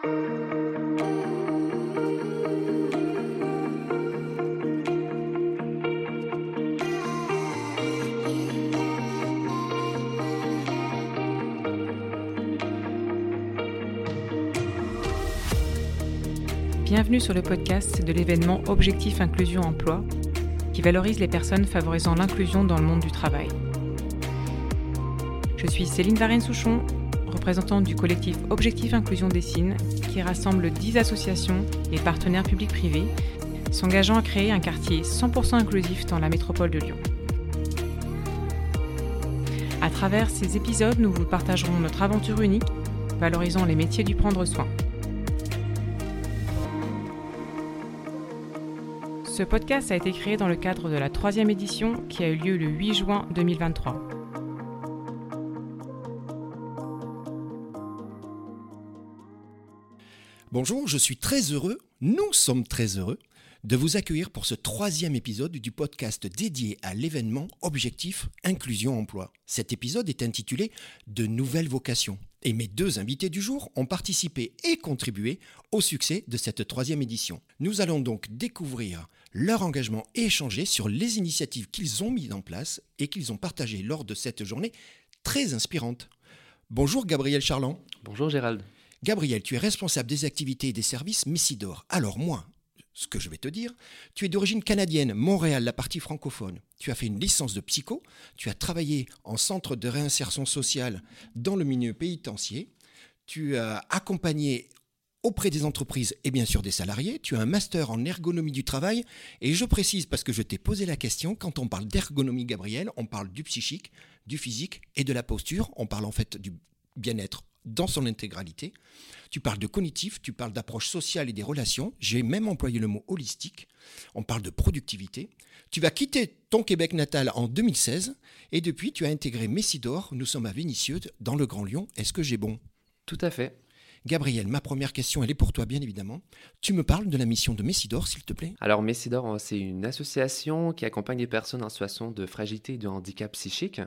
Bienvenue sur le podcast de l'événement Objectif Inclusion Emploi qui valorise les personnes favorisant l'inclusion dans le monde du travail. Je suis Céline Varenne-Souchon, du collectif Objectif Inclusion Dessine qui rassemble 10 associations et partenaires publics-privés s'engageant à créer un quartier 100% inclusif dans la métropole de Lyon. À travers ces épisodes, nous vous partagerons notre aventure unique valorisant les métiers du prendre soin. Ce podcast a été créé dans le cadre de la troisième édition qui a eu lieu le 8 juin 2023. Bonjour, je suis très heureux, nous sommes très heureux de vous accueillir pour ce troisième épisode du podcast dédié à l'événement Objectif Inclusion Emploi. Cet épisode est intitulé De nouvelles vocations. Et mes deux invités du jour ont participé et contribué au succès de cette troisième édition. Nous allons donc découvrir leur engagement et échanger sur les initiatives qu'ils ont mises en place et qu'ils ont partagées lors de cette journée très inspirante. Bonjour Gabriel Charland. Bonjour Gérald. Gabriel, tu es responsable des activités et des services Messidor. Alors moi, ce que je vais te dire, tu es d'origine canadienne, Montréal, la partie francophone. Tu as fait une licence de psycho, tu as travaillé en centre de réinsertion sociale dans le milieu pénitentiaire, tu as accompagné auprès des entreprises et bien sûr des salariés. Tu as un master en ergonomie du travail. Et je précise, parce que je t'ai posé la question, quand on parle d'ergonomie, Gabriel, on parle du psychique, du physique et de la posture. On parle en fait du bien-être dans son intégralité. Tu parles de cognitif, tu parles d'approche sociale et des relations. J'ai même employé le mot holistique. On parle de productivité. Tu vas quitter ton Québec natal en 2016 et depuis tu as intégré Messidor. Nous sommes à Vénissieux, dans le Grand Lyon. Est-ce que j'ai bon? Tout à fait. Gabriel, ma première question, elle est pour toi, bien évidemment. Tu me parles de la mission de Messidor, s'il te plaît Alors, Messidor, c'est une association qui accompagne les personnes en situation de fragilité et de handicap psychique.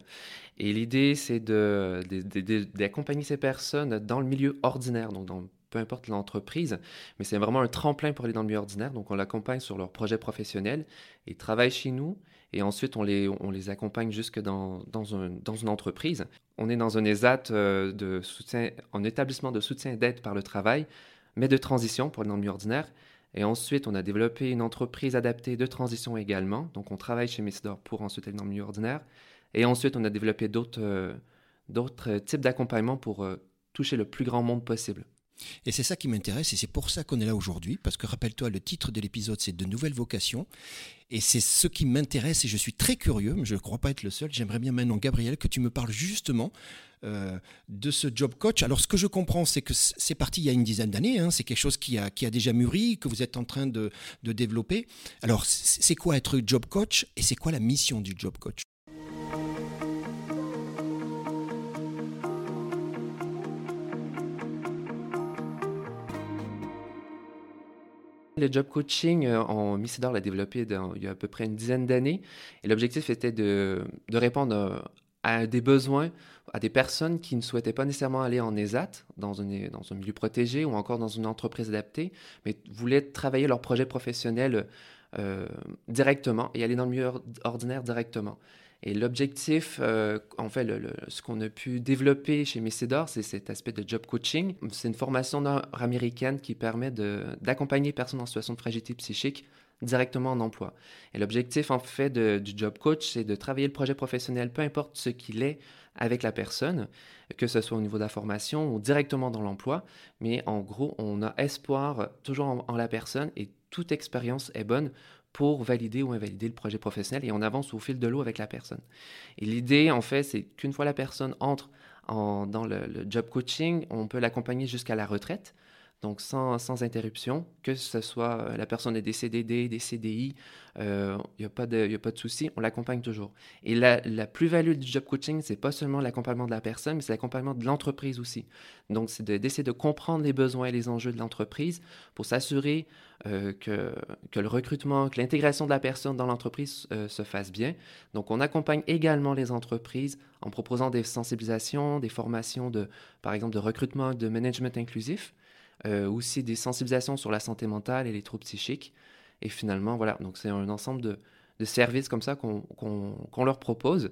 Et l'idée, c'est d'accompagner ces personnes dans le milieu ordinaire, donc dans peu importe l'entreprise, mais c'est vraiment un tremplin pour aller dans le milieu ordinaire. Donc, on l'accompagne sur leur projet professionnel. Ils travaillent chez nous et ensuite, on les, on les accompagne jusque dans, dans, un, dans une entreprise. On est dans un ESAT euh, de soutien, en établissement de soutien d'aide par le travail, mais de transition pour le milieu ordinaire. Et ensuite, on a développé une entreprise adaptée de transition également. Donc, on travaille chez Messidor pour ensuite aller dans le milieu ordinaire. Et ensuite, on a développé d'autres euh, d'autres types d'accompagnement pour euh, toucher le plus grand monde possible. Et c'est ça qui m'intéresse et c'est pour ça qu'on est là aujourd'hui, parce que rappelle-toi, le titre de l'épisode, c'est De nouvelles vocations. Et c'est ce qui m'intéresse et je suis très curieux, mais je ne crois pas être le seul. J'aimerais bien maintenant, Gabriel, que tu me parles justement euh, de ce job coach. Alors, ce que je comprends, c'est que c'est parti il y a une dizaine d'années. Hein. c'est quelque chose qui a, déjà mûri, que vous êtes en train de développer. Alors, c'est quoi être job coach et c'est quoi la mission du job coach? Le job coaching, euh, en Missidor l'a développé il y a à peu près une dizaine d'années. Et l'objectif était de, de, répondre euh, à des besoins, à des personnes qui ne souhaitaient pas nécessairement aller en ESAT, dans, dans un milieu protégé ou encore dans une entreprise adaptée, mais voulaient travailler leur projet professionnel euh, directement et aller dans le milieu ordinaire directement. Et l'objectif, euh, en fait, ce qu'on a pu développer chez Messidor, c'est cet aspect de job coaching. C'est une formation nord-américaine qui permet d'accompagner les personnes en situation de fragilité psychique directement en emploi. Et l'objectif, en fait, du job coach, c'est de travailler le projet professionnel, peu importe ce qu'il est, avec la personne, que ce soit au niveau de la formation ou directement dans l'emploi. Mais en gros, on a espoir toujours en la personne et toute expérience est bonne pour valider ou invalider le projet professionnel et on avance au fil de l'eau avec la personne. Et l'idée, en fait, c'est qu'une fois la personne entre dans le, job coaching, on peut l'accompagner jusqu'à la retraite donc sans, sans, interruption, que ce soit euh, la personne ait des CDD, des CDI, il euh, n'y a pas de, de souci, on l'accompagne toujours. Et la, la plus-value du job coaching, c'est pas seulement l'accompagnement de la personne, mais c'est l'accompagnement de l'entreprise aussi. Donc, c'est d'essayer de, comprendre les besoins et les enjeux de l'entreprise pour s'assurer euh, que, que, le recrutement, que l'intégration de la personne dans l'entreprise se fasse bien. Donc, on accompagne également les entreprises en proposant des sensibilisations, des formations de, par exemple, de recrutement, de management inclusif. Aussi des sensibilisations sur la santé mentale et les troubles psychiques. Et finalement, voilà, donc c'est un ensemble de, services comme ça qu'on leur propose.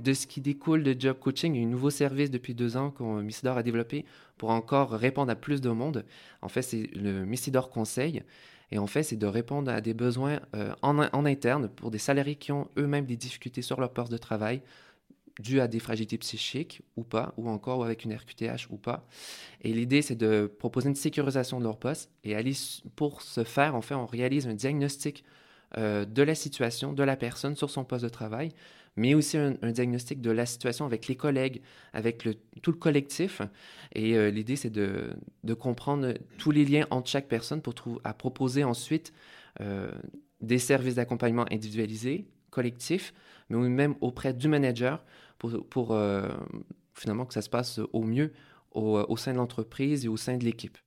De ce qui découle de Job Coaching, un nouveau service depuis deux ans que Missidor a développé pour encore répondre à plus de monde. En fait, c'est le Missidor Conseil. Et en fait, c'est de répondre à des besoins euh, en, interne pour des salariés qui ont eux-mêmes des difficultés sur leur poste de travail, dues à des fragilités psychiques ou pas, ou encore avec une RQTH ou pas. Et l'idée, c'est de proposer une sécurisation de leur poste. Et pour ce faire, en fait, on réalise un diagnostic euh, de la situation de la personne sur son poste de travail mais aussi un, diagnostic de la situation avec les collègues, avec tout le collectif. Et euh, l'idée, c'est de, comprendre tous les liens entre chaque personne pour à proposer ensuite euh, des services d'accompagnement individualisés, collectifs, mais même auprès du manager pour, euh, finalement que ça se passe au mieux au sein de l'entreprise et au sein de l'équipe.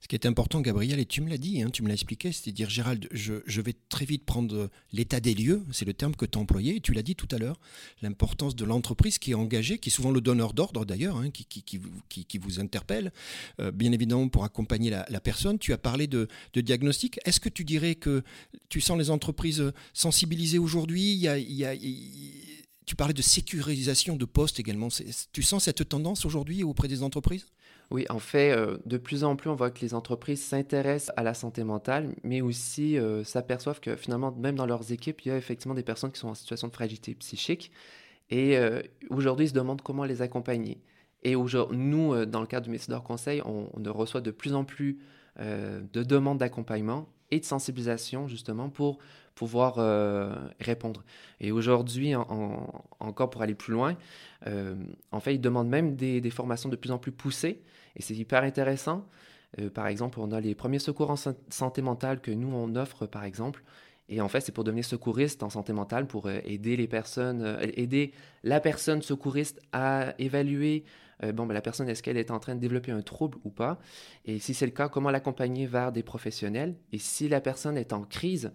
Ce qui est important, Gabriel, et tu me l'as dit, hein, tu me l'as expliqué, c'est-à-dire, Gérald, je, vais très vite prendre l'état des lieux, c'est le terme que tu as employé, et tu l'as dit tout à l'heure, l'importance de l'entreprise qui est engagée, qui est souvent le donneur d'ordre d'ailleurs, hein, qui, vous interpelle, euh, bien évidemment pour accompagner la, personne. Tu as parlé de, diagnostic. Est-ce que tu dirais que tu sens les entreprises sensibilisées aujourd'hui? Tu parlais de sécurisation de postes également. Tu sens cette tendance aujourd'hui auprès des entreprises? Oui, en fait, euh, de plus en plus, on voit que les entreprises s'intéressent à la santé mentale, mais aussi euh, s'aperçoivent que finalement, même dans leurs équipes, il y a effectivement des personnes qui sont en situation de fragilité psychique. Et euh, aujourd'hui, ils se demandent comment les accompagner. Et nous, dans le cadre du Messidor Conseil, on, reçoit de plus en plus de demandes d'accompagnement et de sensibilisation, justement, pour pouvoir répondre. Et aujourd'hui, encore pour aller plus loin, en fait, ils demandent même des, formations de plus en plus poussées et c'est hyper intéressant. Euh, par exemple, on a les premiers secours en santé mentale que nous, on offre, par exemple. Et en fait, c'est pour devenir secouriste en santé mentale, pour euh, aider les personnes, euh, aider la personne secouriste à évaluer, bon, ben, la personne, est-ce qu'elle est en train de développer un trouble ou pas? Et si c'est le cas, comment l'accompagner vers des professionnels? Et si la personne est en crise,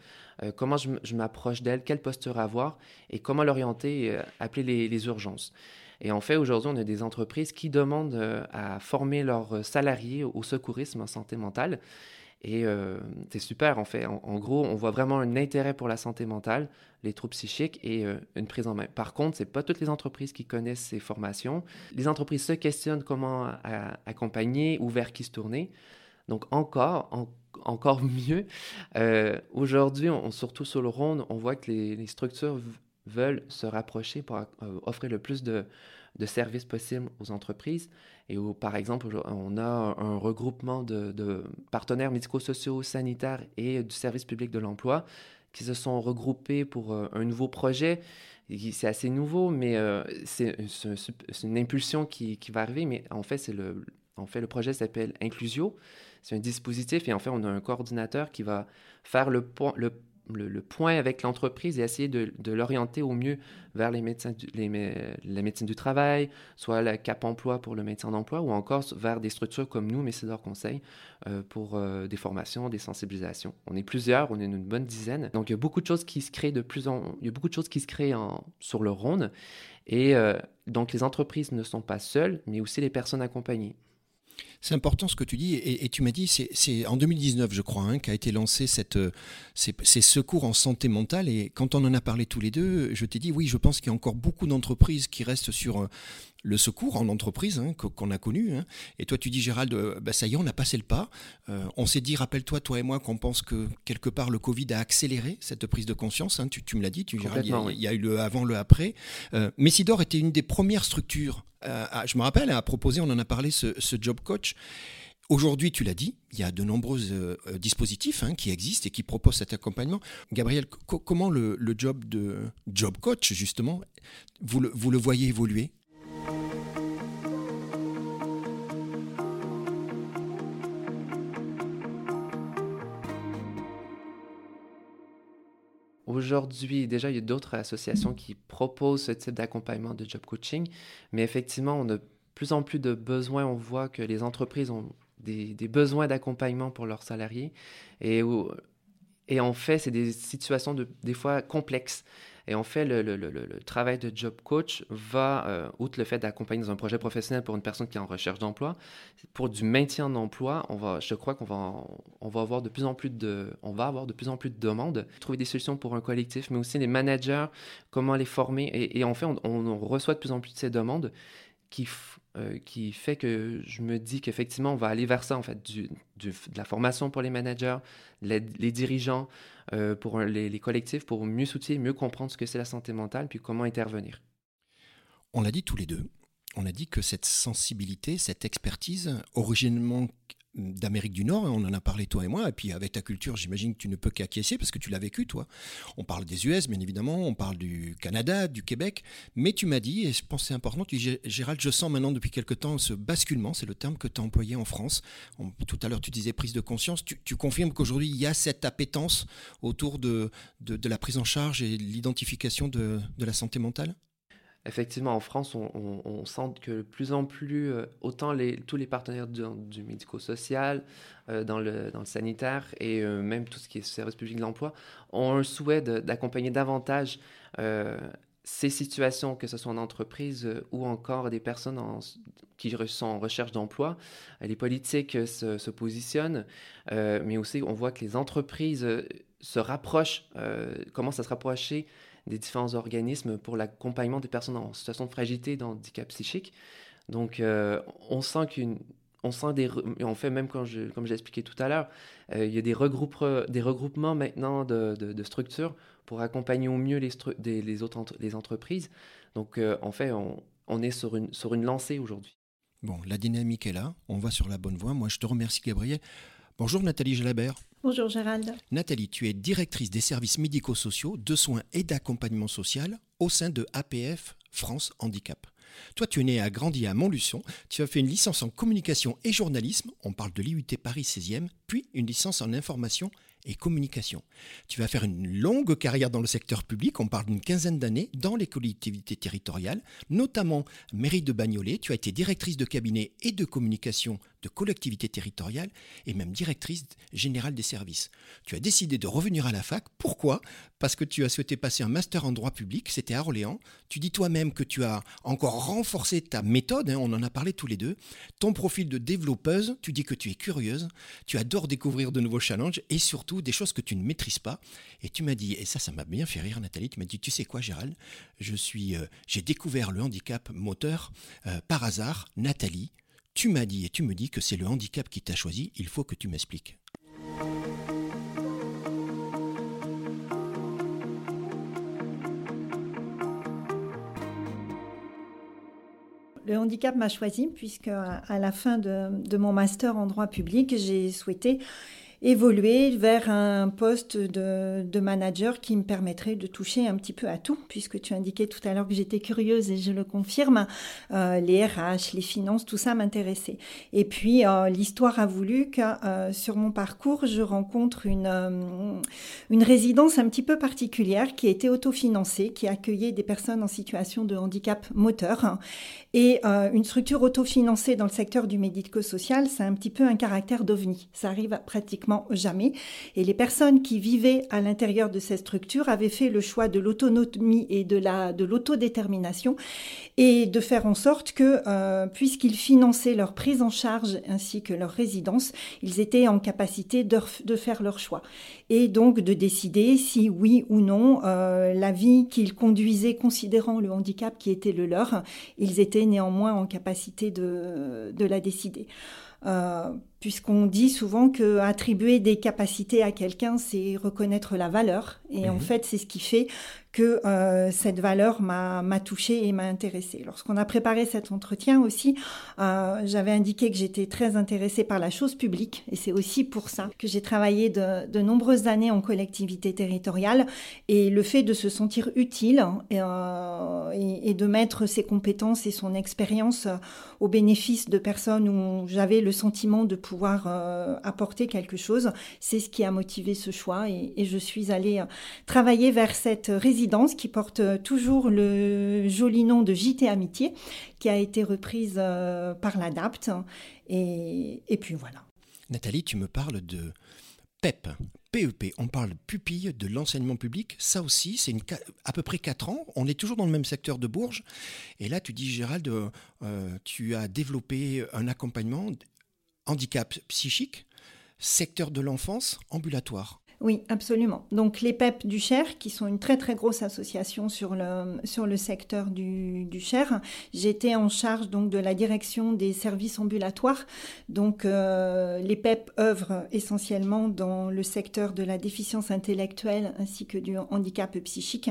comment je m'approche d'elle? Quelle posture avoir? Et comment l'orienter, appeler les urgences? Et en fait, aujourd'hui, on a des entreprises qui demandent euh, à former leurs salariés au secourisme en santé mentale. Et euh, c'est super, en fait. En, gros, on voit vraiment un intérêt pour la santé mentale, les troubles psychiques et euh, une prise en main. Par contre, ce n'est pas toutes les entreprises qui connaissent ces formations. Les entreprises se questionnent comment accompagner ou vers qui se tourner. Donc encore, encore mieux. Aujourd'hui, on, surtout sur le Ronde, on voit que les, structures veulent se rapprocher pour euh, offrir le plus de, services possibles aux entreprises. Et où, par exemple, on a un regroupement de, partenaires médico-sociaux, sanitaires et du service public de l'emploi qui se sont regroupés pour euh, un nouveau projet. C'est assez nouveau, mais euh, c'est une impulsion qui, va arriver. Mais en fait, le, en fait, le projet s'appelle Inclusio. C'est un dispositif et en fait, on a un coordinateur qui va faire le, le le, point avec l'entreprise et essayer de, l'orienter au mieux vers les médecins du, la médecine du travail, soit la CAP emploi pour le maintien d'emploi, ou encore vers des structures comme nous, Messidor Conseil, euh, pour euh, des formations, des sensibilisations. On est plusieurs, on est une bonne dizaine. Donc il y a beaucoup de choses qui se créent de plus en, il y a beaucoup de choses qui se créent en, sur le Rhône. Et euh, donc les entreprises ne sont pas seules, mais aussi les personnes accompagnées. C'est important ce que tu dis, et, tu m'as dit, c'est en 2019, je crois, hein, qu'a été lancé cette, euh, ces, secours en santé mentale. Et quand on en a parlé tous les deux, je t'ai dit, oui, je pense qu'il y a encore beaucoup d'entreprises qui restent sur euh, le secours en entreprise hein, qu'on a connu. Hein. Et toi, tu dis, Gérald, euh, bah, ça y est, on a passé le pas. on s'est dit, rappelle-toi, toi et moi, qu'on pense que quelque part, le Covid a accéléré cette prise de conscience. Tu, me l'as dit, tu, Gérald, il y, a, eu le avant, le après. Messidor était une des premières structures euh, je me rappelle, à proposer, on en a parlé, ce, job coach. Aujourd'hui, tu l'as dit, il y a de nombreux euh, euh, dispositifs hein, qui existent et qui proposent cet accompagnement. Gabriel, comment le, job de job coach, justement, vous le voyez évoluer? Aujourd'hui, déjà, il y a d'autres associations qui proposent ce type d'accompagnement de job coaching, mais effectivement, on a de plus en plus de besoins. On voit que les entreprises ont des, besoins d'accompagnement pour leurs salariés et en fait, c'est des situations de, des fois complexes. Et en fait, le, travail de job coach va, euh, outre le fait d'accompagner dans un projet professionnel pour une personne qui est en recherche d'emploi, pour du maintien d'emploi, on va, je crois qu'on va, on va avoir de plus en plus de, on va avoir de plus en plus de demandes, trouver des solutions pour un collectif, mais aussi les managers, comment les former. Et, en fait, on, reçoit de plus en plus de ces demandes qui, euh, qui fait que je me dis qu'effectivement, on va aller vers ça, en fait, du, de la formation pour les managers, les dirigeants, euh, pour les, les, collectifs, pour mieux soutenir, mieux comprendre ce que c'est la santé mentale, puis comment intervenir. On l'a dit tous les deux. On a dit que cette sensibilité, cette expertise, originellement d'Amérique du Nord, on en a parlé toi et moi, et puis avec ta culture, j'imagine que tu ne peux qu'acquiescer parce que tu l'as vécu toi. On parle des US, bien évidemment, on parle du Canada, du Québec, mais tu m'as dit, et je pense c'est important, tu dis, Gérald, je sens maintenant depuis quelque temps ce basculement, c'est le terme que tu as employé en France. Tout à l'heure, tu disais prise de conscience, tu, confirmes qu'aujourd'hui, il y a cette appétence autour de, de, de la prise en charge et l'identification de, de la santé mentale? Effectivement, en France, on, sent que de plus en plus, euh, autant tous les partenaires du, médico-social, euh, dans, le, sanitaire et euh, même tout ce qui est service public de l'emploi, ont un souhait d'accompagner davantage ces situations, que ce soit en entreprise ou encore des personnes qui sont en recherche d'emploi. Les politiques se, se positionnent, mais aussi on voit que les entreprises se rapprochent, commencent à se rapprocher des différents organismes pour l'accompagnement des personnes en situation de fragilité et d'handicap psychique. Donc, euh, on sent qu'une sent des on fait même quand je, comme j'ai tout à l'heure euh, il y a des, regroupe, des regroupements maintenant de, de, structures pour accompagner au mieux les, des, autres entre, entreprises. Donc euh, en fait on, on, est sur une, sur une lancée aujourd'hui. Bon la dynamique est là. On va sur la bonne voie. Moi je te remercie Gabriel. Bonjour Nathalie Jalabert Bonjour Gérald. Nathalie, tu es directrice des services médico-sociaux, de soins et d'accompagnement social au sein de APF France Handicap. Toi, tu es né et grandi à Montluçon, tu as fait une licence en communication et journalisme, on parle de l'IUT Paris 16e, puis une licence en information et communication. Tu vas faire une longue carrière dans le secteur public, on parle d'une quinzaine d'années, dans les collectivités territoriales, notamment mairie de Bagnolet. Tu as été directrice de cabinet et de communication de collectivités territoriales et même directrice générale des services. Tu as décidé de revenir à la fac. Pourquoi? Parce que tu as souhaité passer un master en droit public, c'était à Orléans. Tu dis toi-même que tu as encore renforcé ta méthode, hein, on en a parlé tous les deux. Ton profil de développeuse, tu dis que tu es curieuse, tu adores découvrir de nouveaux challenges et surtout des choses que tu ne maîtrises pas. Et tu m'as dit, et ça, ça m'a bien fait rire, Nathalie, tu m'as dit, tu sais quoi, Gérald? Je suis, euh, j'ai découvert le handicap moteur euh, par hasard. Nathalie, tu m'as dit et tu me dis que c'est le handicap qui t'a choisi, il faut que tu m'expliques. Le handicap m'a choisi puisque à la fin de, mon master en droit public, j'ai souhaité évoluer vers un poste de, manager qui me permettrait de toucher un petit peu à tout, puisque tu indiquais tout à l'heure que j'étais curieuse et je le confirme, euh, les RH, les finances, tout ça m'intéressait. Et puis euh, l'histoire a voulu que euh, sur mon parcours, je rencontre une, une résidence un petit peu particulière qui était autofinancée, qui accueillait des personnes en situation de handicap moteur. Et une structure autofinancée dans le secteur du médico-social, c'est un petit peu un caractère d'ovni. Ça arrive pratiquement jamais. Et les personnes qui vivaient à l'intérieur de cette structure avaient fait le choix de l'autonomie et de la de l'autodétermination et de faire en sorte que, euh, puisqu'ils finançaient leur prise en charge ainsi que leur résidence, ils étaient en capacité de, faire leur choix et donc de décider si oui ou non euh, la vie qu'ils conduisaient, considérant le handicap qui était le leur, ils étaient néanmoins en capacité de, de la décider. Euh, puisqu'on dit souvent que attribuer des capacités à quelqu'un, c'est reconnaître la valeur. Et mmh. en fait, c'est ce qui fait que euh, cette valeur m'a touchée et m'a intéressée. Lorsqu'on a préparé cet entretien aussi, euh, j'avais indiqué que j'étais très intéressée par la chose publique. Et c'est aussi pour ça que j'ai travaillé de, de, nombreuses années en collectivité territoriale. Et le fait de se sentir utile et, euh, et, et de mettre ses compétences et son expérience au bénéfice de personnes où j'avais le sentiment de pouvoir euh, apporter quelque chose. C'est ce qui a motivé ce choix et, je suis allée euh, travailler vers cette résidence qui porte euh, toujours le joli nom de JT Amitié, qui a été reprise par l'ADAPT. Et, et puis voilà. Nathalie, tu me parles de PEP, PEP, on parle pupille de l'enseignement public. Ça aussi, c'est à peu près 4 ans. On est toujours dans le même secteur de Bourges. Et là, tu dis, Gérald, tu as développé un accompagnement handicap psychique, secteur de l'enfance, ambulatoire. Oui, absolument. Donc les PEP du Cher, qui sont une très très grosse association sur le, sur le secteur du, du Cher, j'étais en charge donc de la direction des services ambulatoires. Donc euh, les PEP œuvrent essentiellement dans le secteur de la déficience intellectuelle ainsi que du handicap psychique.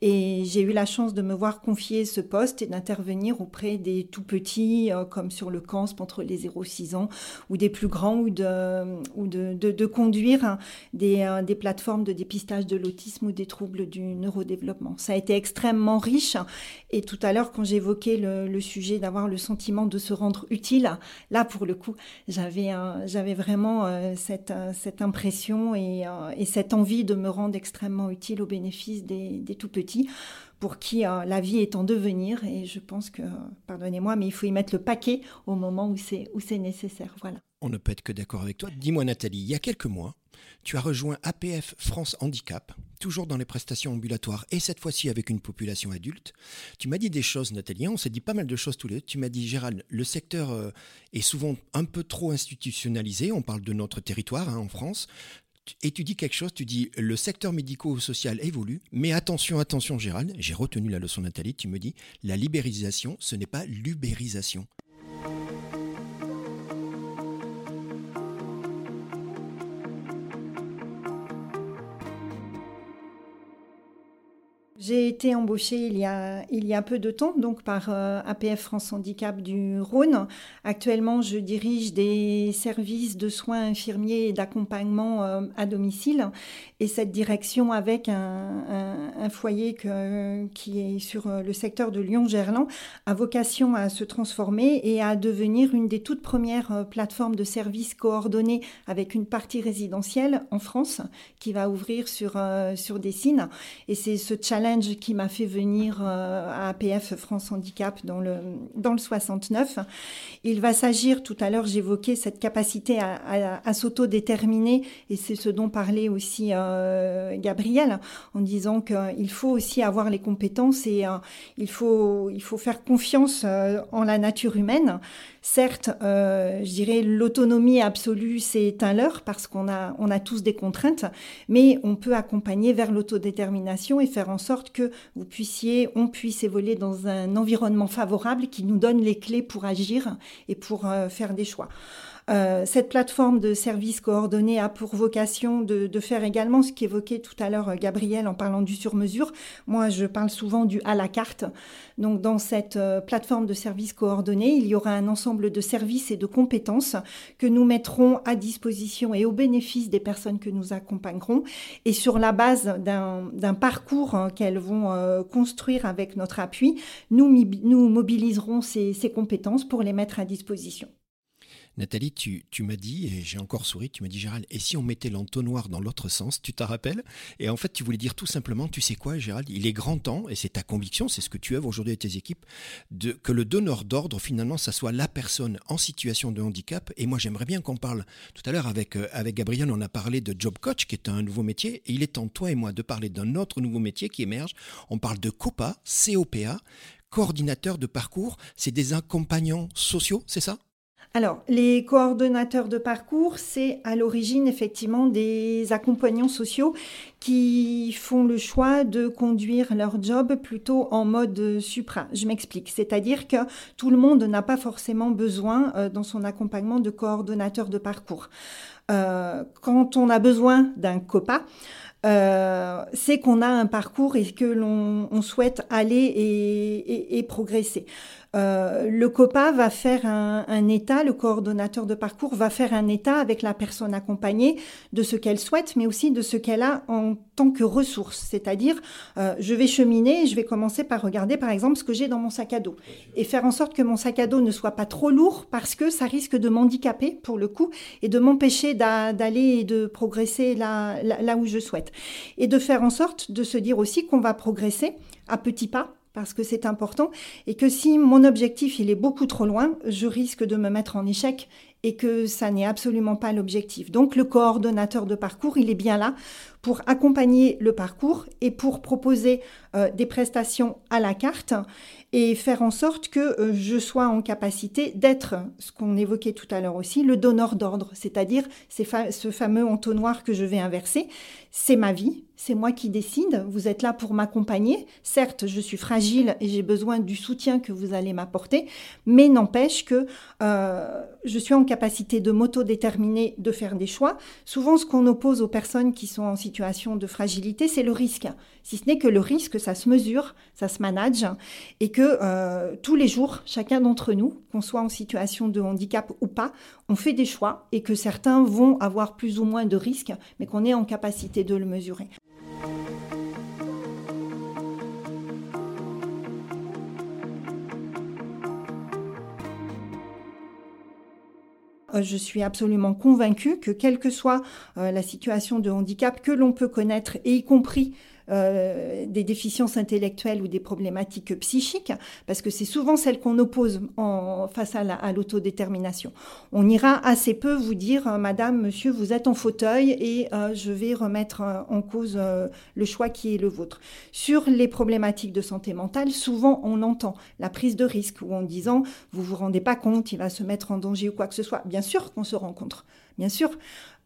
Et j'ai eu la chance de me voir confier ce poste et d'intervenir auprès des tout petits, euh, comme sur le CANSP entre les 0 et 6 ans, ou des plus grands, ou de, ou de, de conduire des des, plateformes de dépistage de l'autisme ou des troubles du neurodéveloppement. Ça a été extrêmement riche. Et tout à l'heure, quand j'évoquais le, sujet d'avoir le sentiment de se rendre utile, là, pour le coup, j'avais, j'avais vraiment euh, cette, cette impression et, euh, et, cette envie de me rendre extrêmement utile au bénéfice des, des tout petits pour qui euh, la vie est en devenir. Et je pense que, pardonnez-moi, mais il faut y mettre le paquet au moment où c'est, où c'est nécessaire. Voilà. On ne peut être que d'accord avec toi. Dis-moi, Nathalie, il y a quelques mois, tu as rejoint APF France Handicap, toujours dans les prestations ambulatoires et cette fois-ci avec une population adulte. Tu m'as dit des choses, Nathalie, on s'est dit pas mal de choses tous les deux. Tu m'as dit, Gérald, le secteur euh, est souvent un peu trop institutionnalisé, on parle de notre territoire hein, en France. Et tu dis quelque chose, tu dis le secteur médico-social évolue, mais attention, attention Gérald, j'ai retenu la leçon Nathalie, tu me dis la libéralisation, ce n'est pas l'ubérisation. J'ai été embauchée il y, a, il y a peu de temps donc par euh, APF France Handicap du Rhône. Actuellement, je dirige des services de soins infirmiers et d'accompagnement euh, à domicile et cette direction avec un, foyer qui est sur euh, le secteur de Lyon-Gerland a vocation à se transformer et à devenir une des toutes premières plateformes de services coordonnés avec une partie résidentielle en France qui va ouvrir sur, sur Dessine. Et c'est ce challenge qui m'a fait venir euh, à APF France Handicap dans le, dans le 69. Il va s'agir, tout à l'heure j'évoquais cette capacité à, s'auto-déterminer et c'est ce dont parlait aussi euh, Gabriel en disant qu'il faut aussi avoir les compétences et euh, il, faut, il faut faire confiance en la nature humaine. Certes, je dirais l'autonomie absolue, c'est un leurre parce qu'on a, on a tous des contraintes, mais on peut accompagner vers l'autodétermination et faire en sorte que vous puissiez, on puisse évoluer dans un environnement favorable qui nous donne les clés pour agir et pour euh, faire des choix. Euh, cette plateforme de services coordonnés a pour vocation de, faire également ce qu'évoquait tout à l'heure euh, Gabriel en parlant du sur-mesure. Moi, je parle souvent du à la carte. Donc, dans cette euh, plateforme de services coordonnés, il y aura un ensemble de services et de compétences que nous mettrons à disposition et au bénéfice des personnes que nous accompagnerons. Et sur la base d'un parcours hein, qu'elles vont construire avec notre appui, nous, nous mobiliserons ces compétences pour les mettre à disposition. Nathalie, tu, m'as dit, et j'ai encore souri, tu m'as dit Gérald, et si on mettait l'entonnoir dans l'autre sens, tu t'en rappelles? Et en fait, tu voulais dire tout simplement, tu sais quoi, Gérald, il est grand temps, et c'est ta conviction, c'est ce que tu œuvres aujourd'hui avec tes équipes, de, que le donneur d'ordre, finalement, ça soit la personne en situation de handicap. Et moi, j'aimerais bien qu'on parle, tout à l'heure, avec, euh, avec Gabriel, on a parlé de Job Coach, qui est un nouveau métier, et il est temps, toi et moi, de parler d'un autre nouveau métier qui émerge. On parle de COPA, COPA, coordinateur de parcours, c'est des accompagnants sociaux, c'est ça? Alors, les coordonnateurs de parcours, c'est à l'origine effectivement des accompagnants sociaux qui font le choix de conduire leur job plutôt en mode supra. Je m'explique, c'est-à-dire que tout le monde n'a pas forcément besoin euh, dans son accompagnement de coordonnateurs de parcours. Euh, quand on a besoin d'un COPA, euh, c'est qu'on a un parcours et que l'on souhaite aller et, et progresser. Euh, le COPA va faire un, état, le coordonnateur de parcours va faire un état avec la personne accompagnée de ce qu'elle souhaite, mais aussi de ce qu'elle a en tant que ressource. C'est-à-dire, euh, je vais cheminer, je vais commencer par regarder par exemple ce que j'ai dans mon sac à dos et faire en sorte que mon sac à dos ne soit pas trop lourd parce que ça risque de m'handicaper pour le coup et de m'empêcher d'aller et de progresser là où je souhaite. Et de faire en sorte de se dire aussi qu'on va progresser à petits pas parce que c'est important et que si mon objectif il est beaucoup trop loin, je risque de me mettre en échec et que ça n'est absolument pas l'objectif. Donc le coordonnateur de parcours, il est bien là pour accompagner le parcours et pour proposer euh, des prestations à la carte et faire en sorte que euh, je sois en capacité d'être, ce qu'on évoquait tout à l'heure aussi, le donneur d'ordre, c'est-à-dire ce fameux entonnoir que je vais inverser. C'est ma vie, c'est moi qui décide, vous êtes là pour m'accompagner. Certes, je suis fragile et j'ai besoin du soutien que vous allez m'apporter, mais n'empêche que euh, je suis en capacité de m'auto-déterminer, de faire des choix. Souvent, ce qu'on oppose aux personnes qui sont en situation de fragilité, c'est le risque. Si ce n'est que le risque, ça se mesure, ça se manage, et que euh, tous les jours, chacun d'entre nous, qu'on soit en situation de handicap ou pas, on fait des choix et que certains vont avoir plus ou moins de risques, mais qu'on est en capacité de le mesurer. Euh, je suis absolument convaincue que quelle que soit euh, la situation de handicap que l'on peut connaître, et y compris euh, des déficiences intellectuelles ou des problématiques psychiques, parce que c'est souvent celle qu'on oppose en, face à l'autodétermination. On ira assez peu vous dire, euh, Madame, Monsieur, vous êtes en fauteuil et euh, je vais remettre en cause le choix qui est le vôtre. Sur les problématiques de santé mentale, souvent on entend la prise de risque ou en disant, vous vous rendez pas compte, il va se mettre en danger ou quoi que ce soit. Bien sûr qu'on se rencontre. Bien sûr,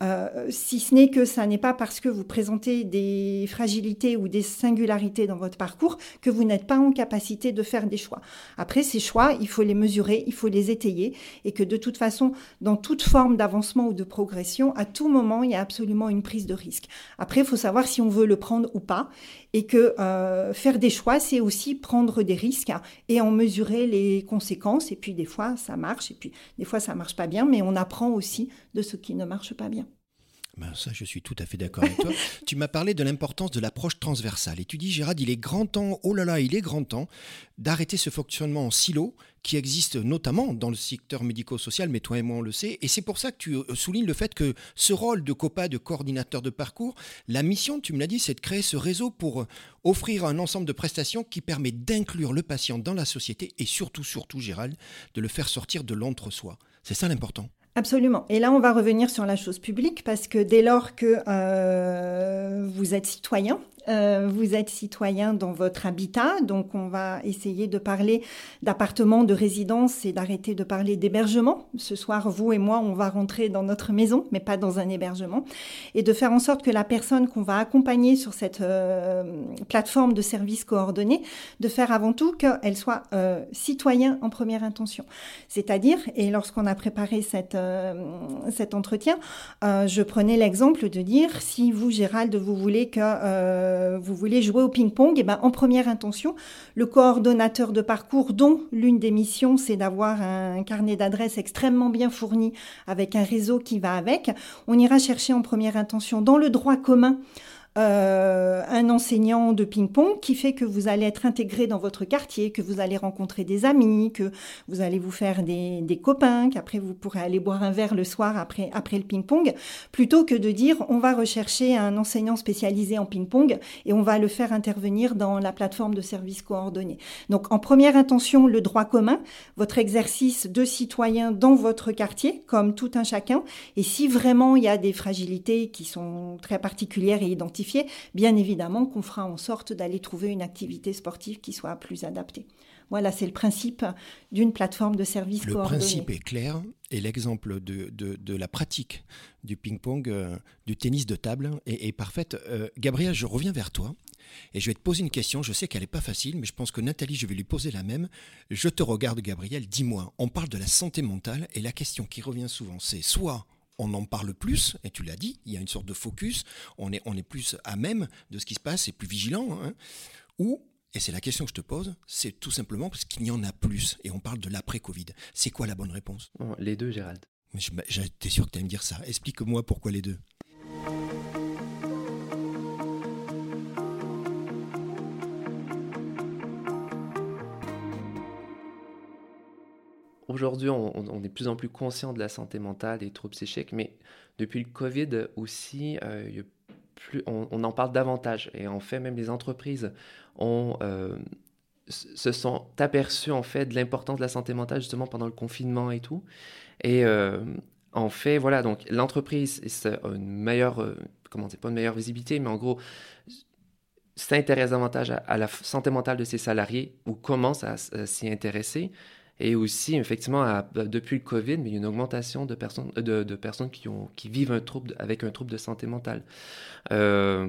euh, si ce n'est que ça n'est pas parce que vous présentez des fragilités ou des singularités dans votre parcours que vous n'êtes pas en capacité de faire des choix. Après, ces choix, il faut les mesurer, il faut les étayer et que de toute façon, dans toute forme d'avancement ou de progression, à tout moment, il y a absolument une prise de risque. Après, il faut savoir si on veut le prendre ou pas et que euh, faire des choix, c'est aussi prendre des risques et en mesurer les conséquences. Et puis des fois, ça marche et puis des fois, ça marche pas bien, mais on apprend aussi de ce qui ne marche pas bien. Ben ça, je suis tout à fait d'accord avec toi. tu m'as parlé de l'importance de l'approche transversale. Et tu dis, Gérard, il est grand temps, oh là là, il est grand temps d'arrêter ce fonctionnement en silo qui existe notamment dans le secteur médico-social, mais toi et moi on le sait. Et c'est pour ça que tu euh, soulignes le fait que ce rôle de COPA, de coordinateur de parcours, la mission, tu me l'as dit, c'est de créer ce réseau pour euh, offrir un ensemble de prestations qui permet d'inclure le patient dans la société et surtout, surtout, Gérald, de le faire sortir de l'entre-soi. C'est ça l'important. Absolument. Et là, on va revenir sur la chose publique parce que dès lors que euh, vous êtes citoyen, euh, vous êtes citoyen dans votre habitat, donc on va essayer de parler d'appartement, de résidence et d'arrêter de parler d'hébergement. Ce soir, vous et moi, on va rentrer dans notre maison, mais pas dans un hébergement, et de faire en sorte que la personne qu'on va accompagner sur cette euh, plateforme de services coordonnés, de faire avant tout qu'elle soit euh, citoyen en première intention. C'est-à-dire, et lorsqu'on a préparé cette, cet entretien, je prenais l'exemple de dire, si vous, Gérald, vous voulez que euh, vous voulez jouer au ping-pong, et eh ben en première intention, le coordonnateur de parcours, dont l'une des missions, c'est d'avoir un carnet d'adresses extrêmement bien fourni avec un réseau qui va avec, on ira chercher en première intention dans le droit commun euh, un enseignant de ping-pong qui fait que vous allez être intégré dans votre quartier, que vous allez rencontrer des amis, que vous allez vous faire des, copains, qu'après vous pourrez aller boire un verre le soir après, après le ping-pong, plutôt que de dire on va rechercher un enseignant spécialisé en ping-pong et on va le faire intervenir dans la plateforme de services coordonnés. Donc en première intention, le droit commun, votre exercice de citoyen dans votre quartier, comme tout un chacun, et si vraiment il y a des fragilités qui sont très particulières et identifiées, bien évidemment qu'on fera en sorte d'aller trouver une activité sportive qui soit plus adaptée. Voilà, c'est le principe d'une plateforme de services Le principe est clair et l'exemple de, de, la pratique du ping-pong, euh, du tennis de table est, est parfaite. Euh, Gabriel, je reviens vers toi et je vais te poser une question. Je sais qu'elle n'est pas facile, mais je pense que Nathalie, je vais lui poser la même. Je te regarde, Gabriel, dis-moi, on parle de la santé mentale et la question qui revient souvent, c'est soit on en parle plus, et tu l'as dit, il y a une sorte de focus, on est, on est plus à même de ce qui se passe, et plus vigilant, hein. ou, et c'est la question que je te pose, c'est tout simplement parce qu'il y en a plus, et on parle de l'après-Covid. C'est quoi la bonne réponse? Les deux, Gérald. J'étais sûr que tu allais me dire ça. Explique-moi pourquoi les deux. Aujourd'hui, on, est de plus en plus conscient de la santé mentale des troubles psychiques, mais depuis le Covid aussi, euh, on, en parle davantage. Et en fait, même les entreprises ont, euh, se sont aperçus en fait de l'importance de la santé mentale justement pendant le confinement et tout. Et en fait, voilà, donc l'entreprise a une meilleure, comment dire, pas une meilleure visibilité, mais en gros, s'intéresse davantage à, la santé mentale de ses salariés ou commence à, s'y intéresser. Et aussi, effectivement, depuis le COVID, mais il y a une augmentation de personnes, de, personnes qui, vivent avec un trouble de santé mentale. Euh,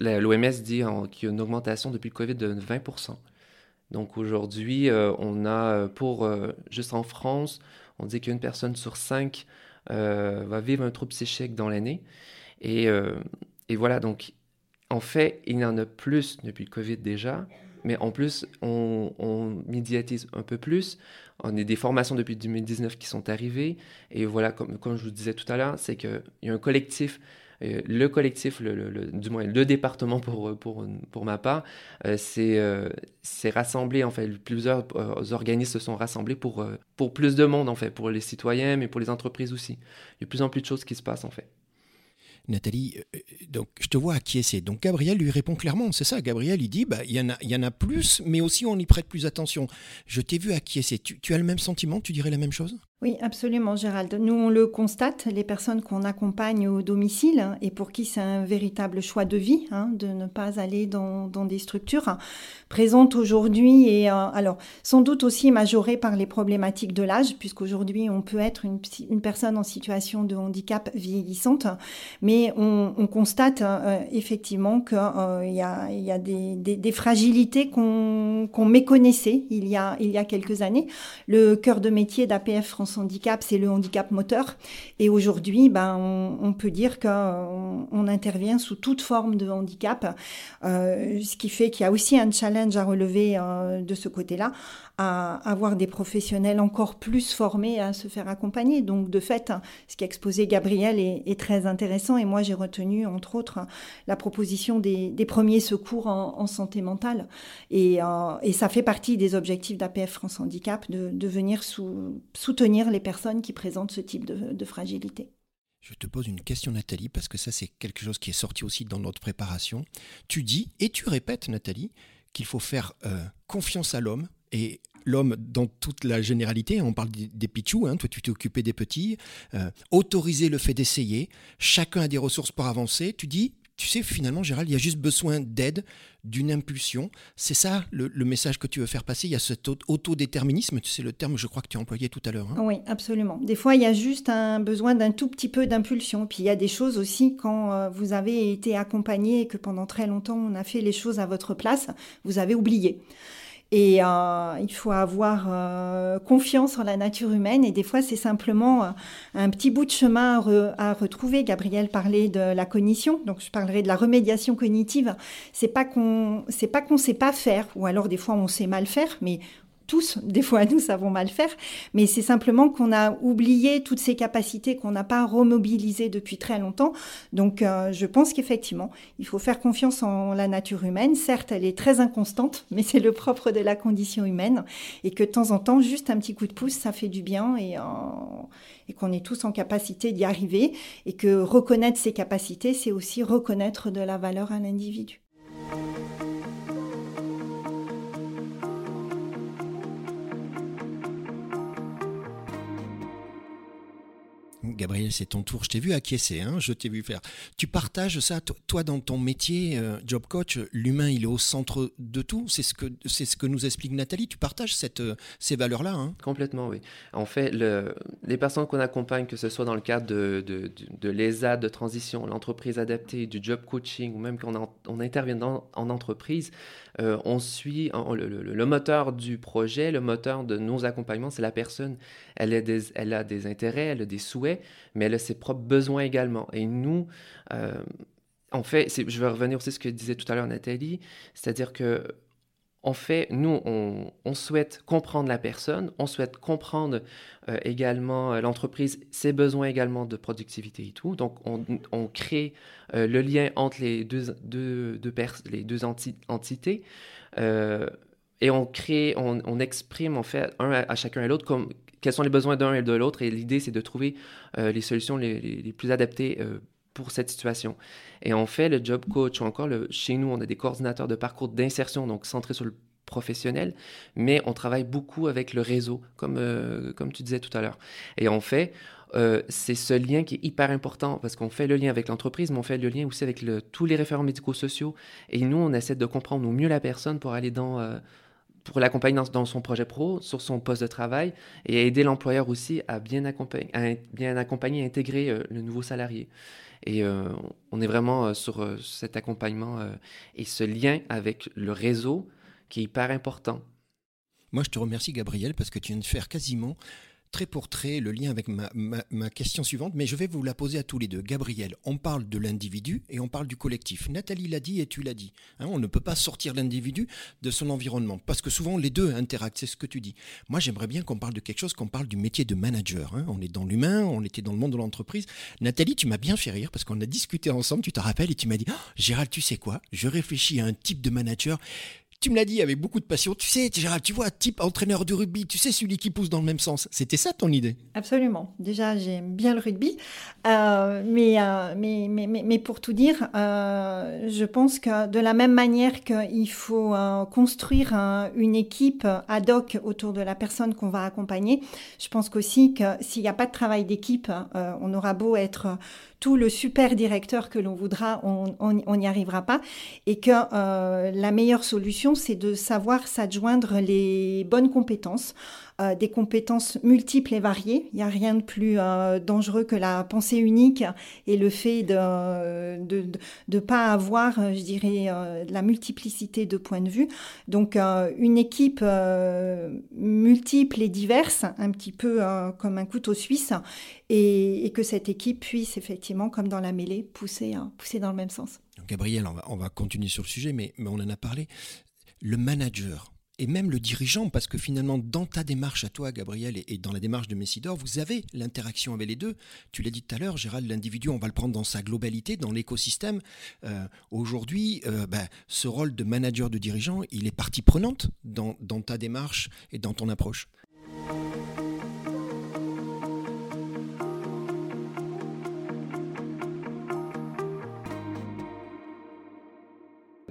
L'OMS dit qu'il y a une augmentation depuis le COVID de 20% Donc aujourd'hui, euh, on a, pour, euh, juste en France, on dit qu'une personne sur cinq va vivre un trouble psychique dans l'année. Et, et voilà, donc en fait, il y en a plus depuis le COVID déjà, mais en plus, on, médiatise un peu plus. On a des formations depuis 2019 qui sont arrivées. Et voilà, comme, je vous disais tout à l'heure, c'est qu'il y a un collectif euh, le collectif, le, du moins le département pour, pour, pour ma part, euh, euh, c'est rassemblé, en fait, plusieurs organismes se sont rassemblés pour, pour plus de monde, en fait, pour les citoyens, mais pour les entreprises aussi. Il y a de plus en plus de choses qui se passent, en fait. Nathalie, euh, donc je te vois acquiescer. Donc Gabriel lui répond clairement, c'est ça. Gabriel, il dit, bah, il y, en a, y en a plus, mais aussi on y prête plus attention. Je t'ai vu acquiescer. tu as le même sentiment Tu dirais la même chose? Oui, absolument, Gérald. Nous, on le constate, les personnes qu'on accompagne au domicile hein, et pour qui c'est un véritable choix de vie hein, de ne pas aller dans, des structures, présentent aujourd'hui et euh, alors sans doute aussi majorées par les problématiques de l'âge, puisqu'aujourd'hui on peut être une, personne en situation de handicap vieillissante, mais on, constate hein, euh, effectivement qu'il euh, y a, des, fragilités qu'on méconnaissait il y, a, il y a quelques années. Le cœur de métier d'APF France handicap, c'est le handicap moteur. Et aujourd'hui, ben, on, peut dire qu'on on intervient sous toute forme de handicap, euh, ce qui fait qu'il y a aussi un challenge à relever euh, de ce côté-là, à avoir des professionnels encore plus formés à se faire accompagner. Donc, de fait, ce qu'a exposé Gabriel est, très intéressant. Et moi, j'ai retenu, entre autres, la proposition des, premiers secours en, santé mentale. Euh, et, ça fait partie des objectifs d'APF France Handicap de, venir soutenir les personnes qui présentent ce type de, fragilité. Je te pose une question, Nathalie, parce que ça, c'est quelque chose qui est sorti aussi dans notre préparation. Tu dis, et tu répètes, Nathalie, qu'il faut faire euh, confiance à l'homme et l'homme dans toute la généralité, on parle des pitchous, hein, toi tu t'es occupé des petits, euh, autoriser le fait d'essayer, chacun a des ressources pour avancer, tu dis, tu sais, finalement, Gérald, il y a juste besoin d'aide, d'une impulsion. C'est ça le, message que tu veux faire passer. Il y a cet autodéterminisme, c'est le terme, je crois, que tu as employé tout à l'heure. Hein. Oui, absolument. Des fois, il y a juste un besoin d'un tout petit peu d'impulsion. Puis il y a des choses aussi, quand euh, vous avez été accompagné et que pendant très longtemps, on a fait les choses à votre place, vous avez oublié. Et euh, il faut avoir euh, confiance en la nature humaine. Et des fois, c'est simplement euh, un petit bout de chemin à, retrouver. Gabriel parlait de la cognition, donc je parlerai de la remédiation cognitive. C'est pas qu'on, c'est pas qu'on sait pas faire, ou alors des fois on sait mal faire, mais tous, des fois nous savons mal faire, mais c'est simplement qu'on a oublié toutes ces capacités qu'on n'a pas remobilisées depuis très longtemps. Donc euh, je pense qu'effectivement, il faut faire confiance en la nature humaine. Certes, elle est très inconstante, mais c'est le propre de la condition humaine, et que de temps en temps, juste un petit coup de pouce, ça fait du bien, et, et qu'on est tous en capacité d'y arriver, et que reconnaître ses capacités, c'est aussi reconnaître de la valeur à l'individu. Gabriel, c'est ton tour. Je t'ai vu acquiescer, hein je t'ai vu faire. Tu partages ça, toi, dans ton métier, euh, job coach, l'humain, il est au centre de tout. C'est ce que, c'est ce que nous explique Nathalie. Tu partages cette, euh, ces valeurs-là hein Complètement, oui. En fait, le, les personnes qu'on accompagne, que ce soit dans le cadre de, de, de, l'ESA de transition, l'entreprise adaptée, du job coaching, ou même quand on, intervient en entreprise, euh, on suit le, moteur du projet, le moteur de nos accompagnements, c'est la personne. Elle, des, elle a des intérêts, elle a des souhaits, mais elle a ses propres besoins également. Et nous, euh, fait, je vais revenir aussi à ce que disait tout à l'heure Nathalie, c'est-à-dire que en fait, nous, on, souhaite comprendre la personne, on souhaite comprendre euh, également euh, l'entreprise, ses besoins également de productivité et tout. Donc, on, crée euh, le lien entre les deux, deux, les deux entités et on crée, on, exprime en fait un à, chacun et l'autre comme quels sont les besoins d'un et de l'autre. Et l'idée, c'est de trouver les solutions les, plus adaptées pour cette situation. Et en fait, le job coach ou encore, chez nous, on a des coordinateurs de parcours d'insertion, donc centrés sur le professionnel, mais on travaille beaucoup avec le réseau, comme, euh, comme tu disais tout à l'heure. Et en fait, euh, c'est ce lien qui est hyper important parce qu'on fait le lien avec l'entreprise, mais on fait le lien aussi avec tous les référents médico-sociaux. Et nous, on essaie de comprendre au mieux la personne pour aller dans, euh, pour l'accompagner dans, son projet pro, sur son poste de travail et aider l'employeur aussi à bien accompagner, à bien intégrer le nouveau salarié. Et euh, on est vraiment euh, sur euh, cet accompagnement et ce lien avec le réseau qui est hyper important. Moi, je te remercie, Gabriel, parce que tu viens de faire quasiment très pour trait le lien avec ma, question suivante, mais je vais vous la poser à tous les deux. Gabriel, on parle de l'individu et on parle du collectif. Nathalie l'a dit et tu l'as dit. Hein, on ne peut pas sortir l'individu de son environnement, parce que souvent les deux interactent, c'est ce que tu dis. Moi, j'aimerais bien qu'on parle de quelque chose, qu'on parle du métier de manager. Hein. On est dans l'humain, on était dans le monde de l'entreprise. Nathalie, tu m'as bien fait rire, parce qu'on a discuté ensemble, tu te rappelles, et tu m'as dit, oh, Gérald, tu sais quoi? Je réfléchis à un type de manager tu me l'as dit avec beaucoup de passion. Tu sais, Gérald, tu vois, type entraîneur de rugby, tu sais, celui qui pousse dans le même sens. C'était ça ton idée? Absolument. Déjà, j'aime bien le rugby. Euh, mais, euh, mais, mais, mais, pour tout dire, euh, je pense que de la même manière qu'il faut construire une équipe ad hoc autour de la personne qu'on va accompagner, je pense qu'aussi que s'il n'y a pas de travail d'équipe, on aura beau être tout le super directeur que l'on voudra, on n'y arrivera pas. Et que euh, la meilleure solution, c'est de savoir s'adjoindre les bonnes compétences. Euh, des compétences multiples et variées. Il n'y a rien de plus euh, dangereux que la pensée unique et le fait de ne de, de, pas avoir, je dirais, la multiplicité de points de vue. Donc, une équipe multiple et diverse, un petit peu comme un couteau suisse, et, que cette équipe puisse effectivement, comme dans la mêlée, pousser, hein, pousser dans le même sens. Gabriel, on va, on va continuer sur le sujet, mais, mais on en a parlé. Le manager, et même le dirigeant, parce que finalement, dans ta démarche à toi, Gabriel, et, dans la démarche de Messidor, vous avez l'interaction avec les deux. Tu l'as dit tout à l'heure, Gérald, l'individu, on va le prendre dans sa globalité, dans l'écosystème. Euh, aujourd'hui, euh, ben, ce rôle de manager, de dirigeant, il est partie prenante dans, dans ta démarche et dans ton approche.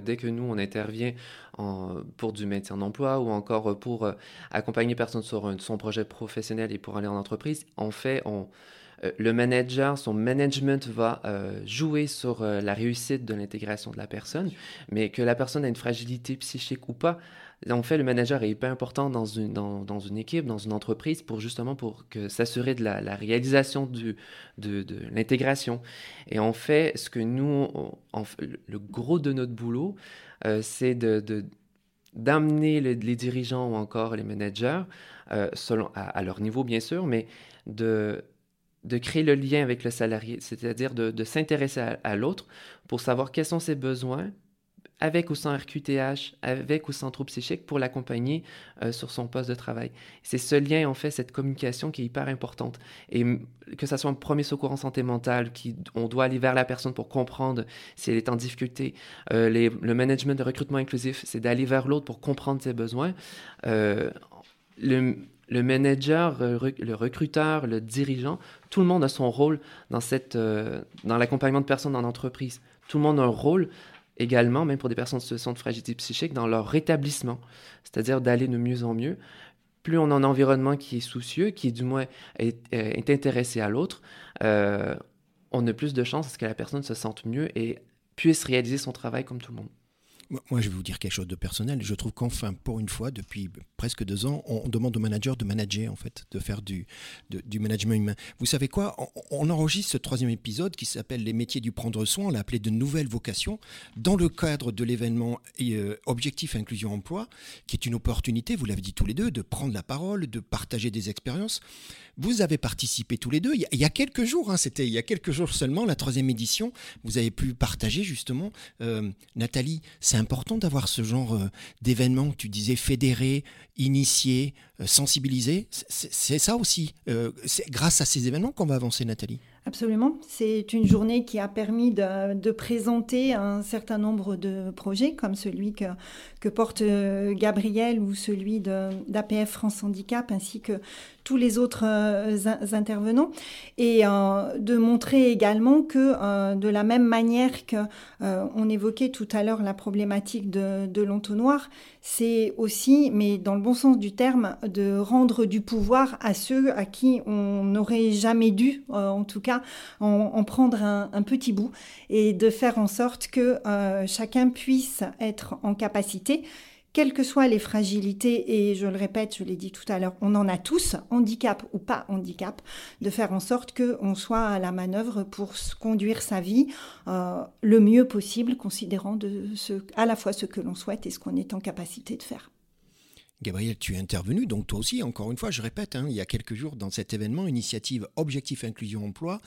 Dès que nous, on intervient pour du maintien d'emploi ou encore pour euh, accompagner personne sur son projet professionnel et pour aller en entreprise, en fait, euh, le manager, son management va euh, jouer sur la réussite de l'intégration de la personne, mais que la personne a une fragilité psychique ou pas, en fait, le manager est hyper important dans une, équipe, dans une entreprise, pour justement pour que s'assurer de la, réalisation de, l'intégration. Et en fait, ce que nous, le gros de notre boulot, euh, c'est de, d'amener les, dirigeants ou encore les managers, euh, selon, à, leur niveau bien sûr, mais de, créer le lien avec le salarié, c'est-à-dire de, s'intéresser à l'autre pour savoir quels sont ses besoins, avec ou sans RQTH, avec ou sans trouble psychique, pour l'accompagner euh, sur son poste de travail. C'est ce lien, en fait, cette communication qui est hyper importante. Et que ce soit un premier secours en santé mentale, qui, on doit aller vers la personne pour comprendre si elle est en difficulté. Euh, le management de recrutement inclusif, c'est d'aller vers l'autre pour comprendre ses besoins. Euh, le, manager, le recruteur, le dirigeant, tout le monde a son rôle dans, dans l'accompagnement de personnes en entreprise. Tout le monde a un rôle également, même pour des personnes en situation de fragilité psychique, dans leur rétablissement, c'est-à-dire d'aller de mieux en mieux. Plus on a un environnement qui est soucieux, qui du moins est, euh, intéressé à l'autre, euh, on a plus de chances à ce que la personne se sente mieux et puisse réaliser son travail comme tout le monde. Moi, je vais vous dire quelque chose de personnel. Je trouve qu'enfin, pour une fois, depuis presque deux ans, on demande aux managers de manager, en fait, de faire du, du management humain. Vous savez quoi? On, enregistre ce troisième épisode qui s'appelle Les métiers du prendre soin. On l'a appelé de nouvelles vocations dans le cadre de l'événement euh, Objectif Inclusion Emploi, qui est une opportunité, vous l'avez dit tous les deux, de prendre la parole, de partager des expériences. Vous avez participé tous les deux. Il y a, quelques jours, hein, c'était il y a quelques jours seulement, la troisième édition. Vous avez pu partager justement. Euh, Nathalie, c'est important d'avoir ce genre euh, d'événement, tu disais fédéré, initié, euh, sensibilisé. C'est ça aussi. c'est grâce à ces événements qu'on va avancer, Nathalie? Absolument. C'est une journée qui a permis de, présenter un certain nombre de projets, comme celui que, que porte Gabriel ou celui d'APF France Handicap, ainsi que tous les autres intervenants et de montrer également que de la même manière que on évoquait tout à l'heure la problématique de, l'entonnoir, c'est aussi, mais dans le bon sens du terme, de rendre du pouvoir à ceux à qui on n'aurait jamais dû, euh, en tout cas, en, prendre un, petit bout et de faire en sorte que euh, chacun puisse être en capacité quelles que soient les fragilités, et je le répète, je l'ai dit tout à l'heure, on en a tous, handicap ou pas handicap, de faire en sorte qu'on soit à la manœuvre pour conduire sa vie euh, le mieux possible, considérant à la fois ce que l'on souhaite et ce qu'on est en capacité de faire. Gabriel, tu es intervenu, donc toi aussi, encore une fois, je répète, hein, il y a quelques jours dans cet événement, initiative Objectif Inclusion Emploi,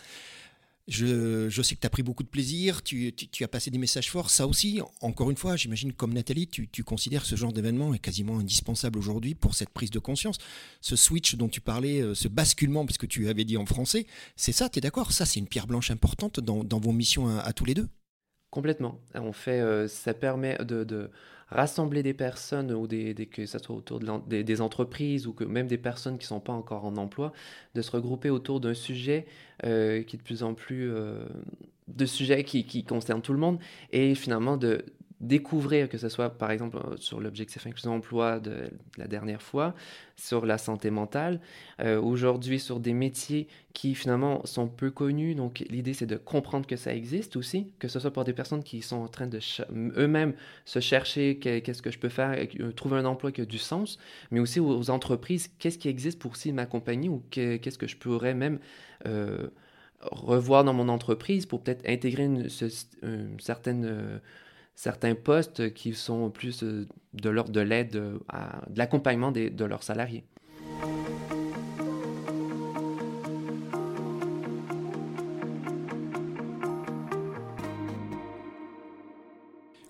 je, sais que tu as pris beaucoup de plaisir, tu, as passé des messages forts. Ça aussi, encore une fois, j'imagine comme Nathalie, tu, considères ce genre d'événement est quasiment indispensable aujourd'hui pour cette prise de conscience. Ce switch dont tu parlais, euh, ce basculement, parce que tu avais dit en français, c'est ça, tu es d'accord? Ça, c'est une pierre blanche importante dans, vos missions à, tous les deux? Complètement. On fait, euh, ça permet de rassembler des personnes, ou des, que ce soit autour de des, entreprises ou que même des personnes qui ne sont pas encore en emploi, de se regrouper autour d'un sujet euh, qui est de plus en plus... Euh, de sujets qui, qui concernent tout le monde et finalement de, découvrir, que ce soit par exemple euh, sur l'objectif inclusion emploi de, la dernière fois, sur la santé mentale, euh, aujourd'hui sur des métiers qui finalement sont peu connus. Donc l'idée c'est de comprendre que ça existe aussi, que ce soit pour des personnes qui sont en train de eux-mêmes se chercher qu'est-ce que je peux faire, euh, trouver un emploi qui a du sens, mais aussi aux entreprises, qu'est-ce qui existe pour aussi m'accompagner ou qu'est-ce que je pourrais même... revoir dans mon entreprise pour peut-être intégrer une, certaine certains postes qui sont plus euh, de l'ordre de l'aide, euh, de l'accompagnement de leurs salariés.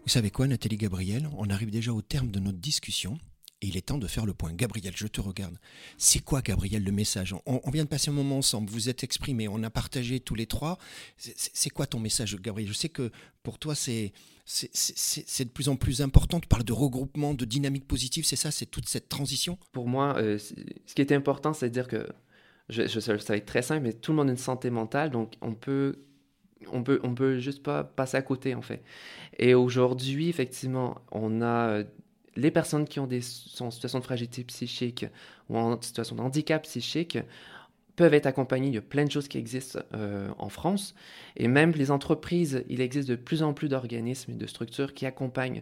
Vous savez quoi, Nathalie Gabriel? On arrive déjà au terme de notre discussion. Et il est temps de faire le point. Gabriel, je te regarde. C'est quoi, Gabriel, le message? On, vient de passer un moment ensemble, vous êtes exprimés, on a partagé tous les trois. C'est quoi ton message, Gabriel? Je sais que pour toi, c'est de plus en plus important. Tu parles de regroupement, de dynamique positive, c'est ça C'est toute cette transition? Pour moi, euh, ce qui est important, c'est de dire que, je, ça va être très simple, mais tout le monde a une santé mentale, donc on peut on peut, on peut juste pas passer à côté, en fait. Et aujourd'hui, effectivement, on a euh, les personnes qui ont des, sont en situation de fragilité psychique ou en situation de handicap psychique peuvent être accompagnées. Il y a plein de choses qui existent euh, en France. Et même les entreprises, il existe de plus en plus d'organismes et de structures qui accompagnent.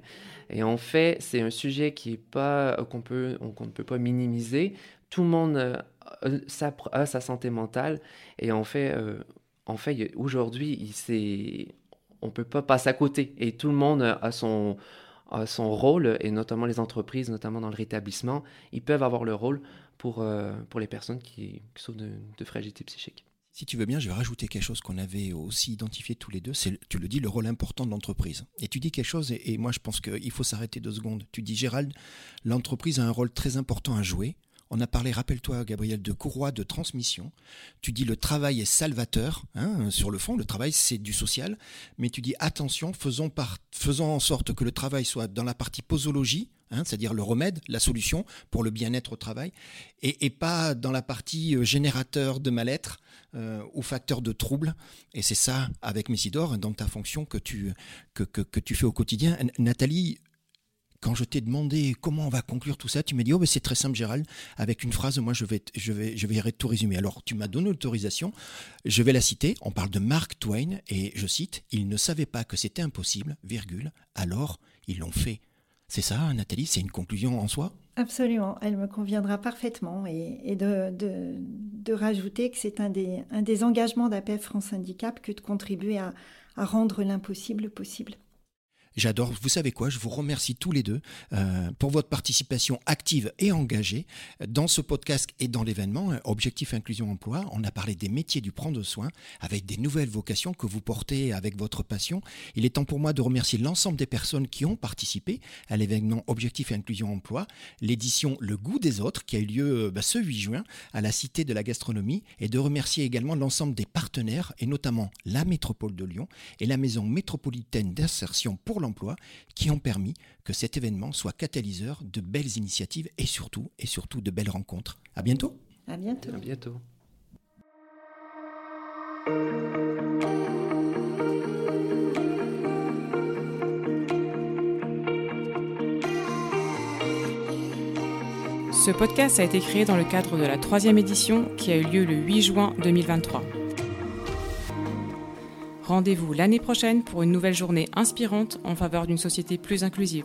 Et en fait, c'est un sujet qui est pas, euh, qu'on, peut, qu'on ne peut pas minimiser. Tout le monde euh, a sa santé mentale. Et en fait, en fait aujourd'hui, on ne peut pas passer à côté. Et tout le monde a son son rôle, et notamment les entreprises, notamment dans le rétablissement, ils peuvent avoir le rôle pour, euh, pour les personnes qui, souffrent de, fragilité psychique. Si tu veux bien, je vais rajouter quelque chose qu'on avait aussi identifié tous les deux, c'est, tu le dis, le rôle important de l'entreprise. Et tu dis quelque chose, et, et moi je pense qu'il faut s'arrêter deux secondes. Tu dis, Gérald, l'entreprise a un rôle très important à jouer on a parlé, rappelle-toi, Gabriel, de courroie de transmission. Tu dis le travail est salvateur. Hein, sur le fond, le travail, c'est du social. Mais tu dis attention, faisons, en sorte que le travail soit dans la partie posologie, hein, c'est-à-dire le remède, la solution pour le bien-être au travail, et, pas dans la partie euh, générateur de mal-être euh, ou facteur de trouble. Et c'est ça, avec Messidor, dans ta fonction que tu, que, que tu fais au quotidien. Nathalie, quand je t'ai demandé comment on va conclure tout ça, tu m'as dit, oh, ben, c'est très simple, Gérald, avec une phrase, moi, je vais, je vais, je vais tout résumer. Alors, tu m'as donné l'autorisation, je vais la citer. On parle de Mark Twain, et je cite, ils ne savaient pas que c'était impossible, virgule, alors ils l'ont fait. C'est ça, Nathalie, c'est une conclusion en soi? Absolument, elle me conviendra parfaitement et, de, rajouter que c'est un des, un des engagements d'APF France Handicap que de contribuer à rendre l'impossible possible. J'adore. Vous savez quoi? Je vous remercie tous les deux euh, pour votre participation active et engagée dans ce podcast et dans l'événement Objectif Inclusion Emploi. On a parlé des métiers du prendre soin avec des nouvelles vocations que vous portez avec votre passion. Il est temps pour moi de remercier l'ensemble des personnes qui ont participé à l'événement Objectif Inclusion Emploi, l'édition Le goût des autres qui a eu lieu euh, bah, ce 8 juin à la Cité de la Gastronomie et de remercier également l'ensemble des partenaires et notamment la Métropole de Lyon et la Maison métropolitaine d'insertion pour l'emploi qui ont permis que cet événement soit catalyseur de belles initiatives et surtout, et surtout de belles rencontres. À bientôt! À bientôt. À bientôt. Ce podcast a été créé dans le cadre de la troisième édition qui a eu lieu le 8 juin 2023. Rendez-vous l'année prochaine pour une nouvelle journée inspirante en faveur d'une société plus inclusive.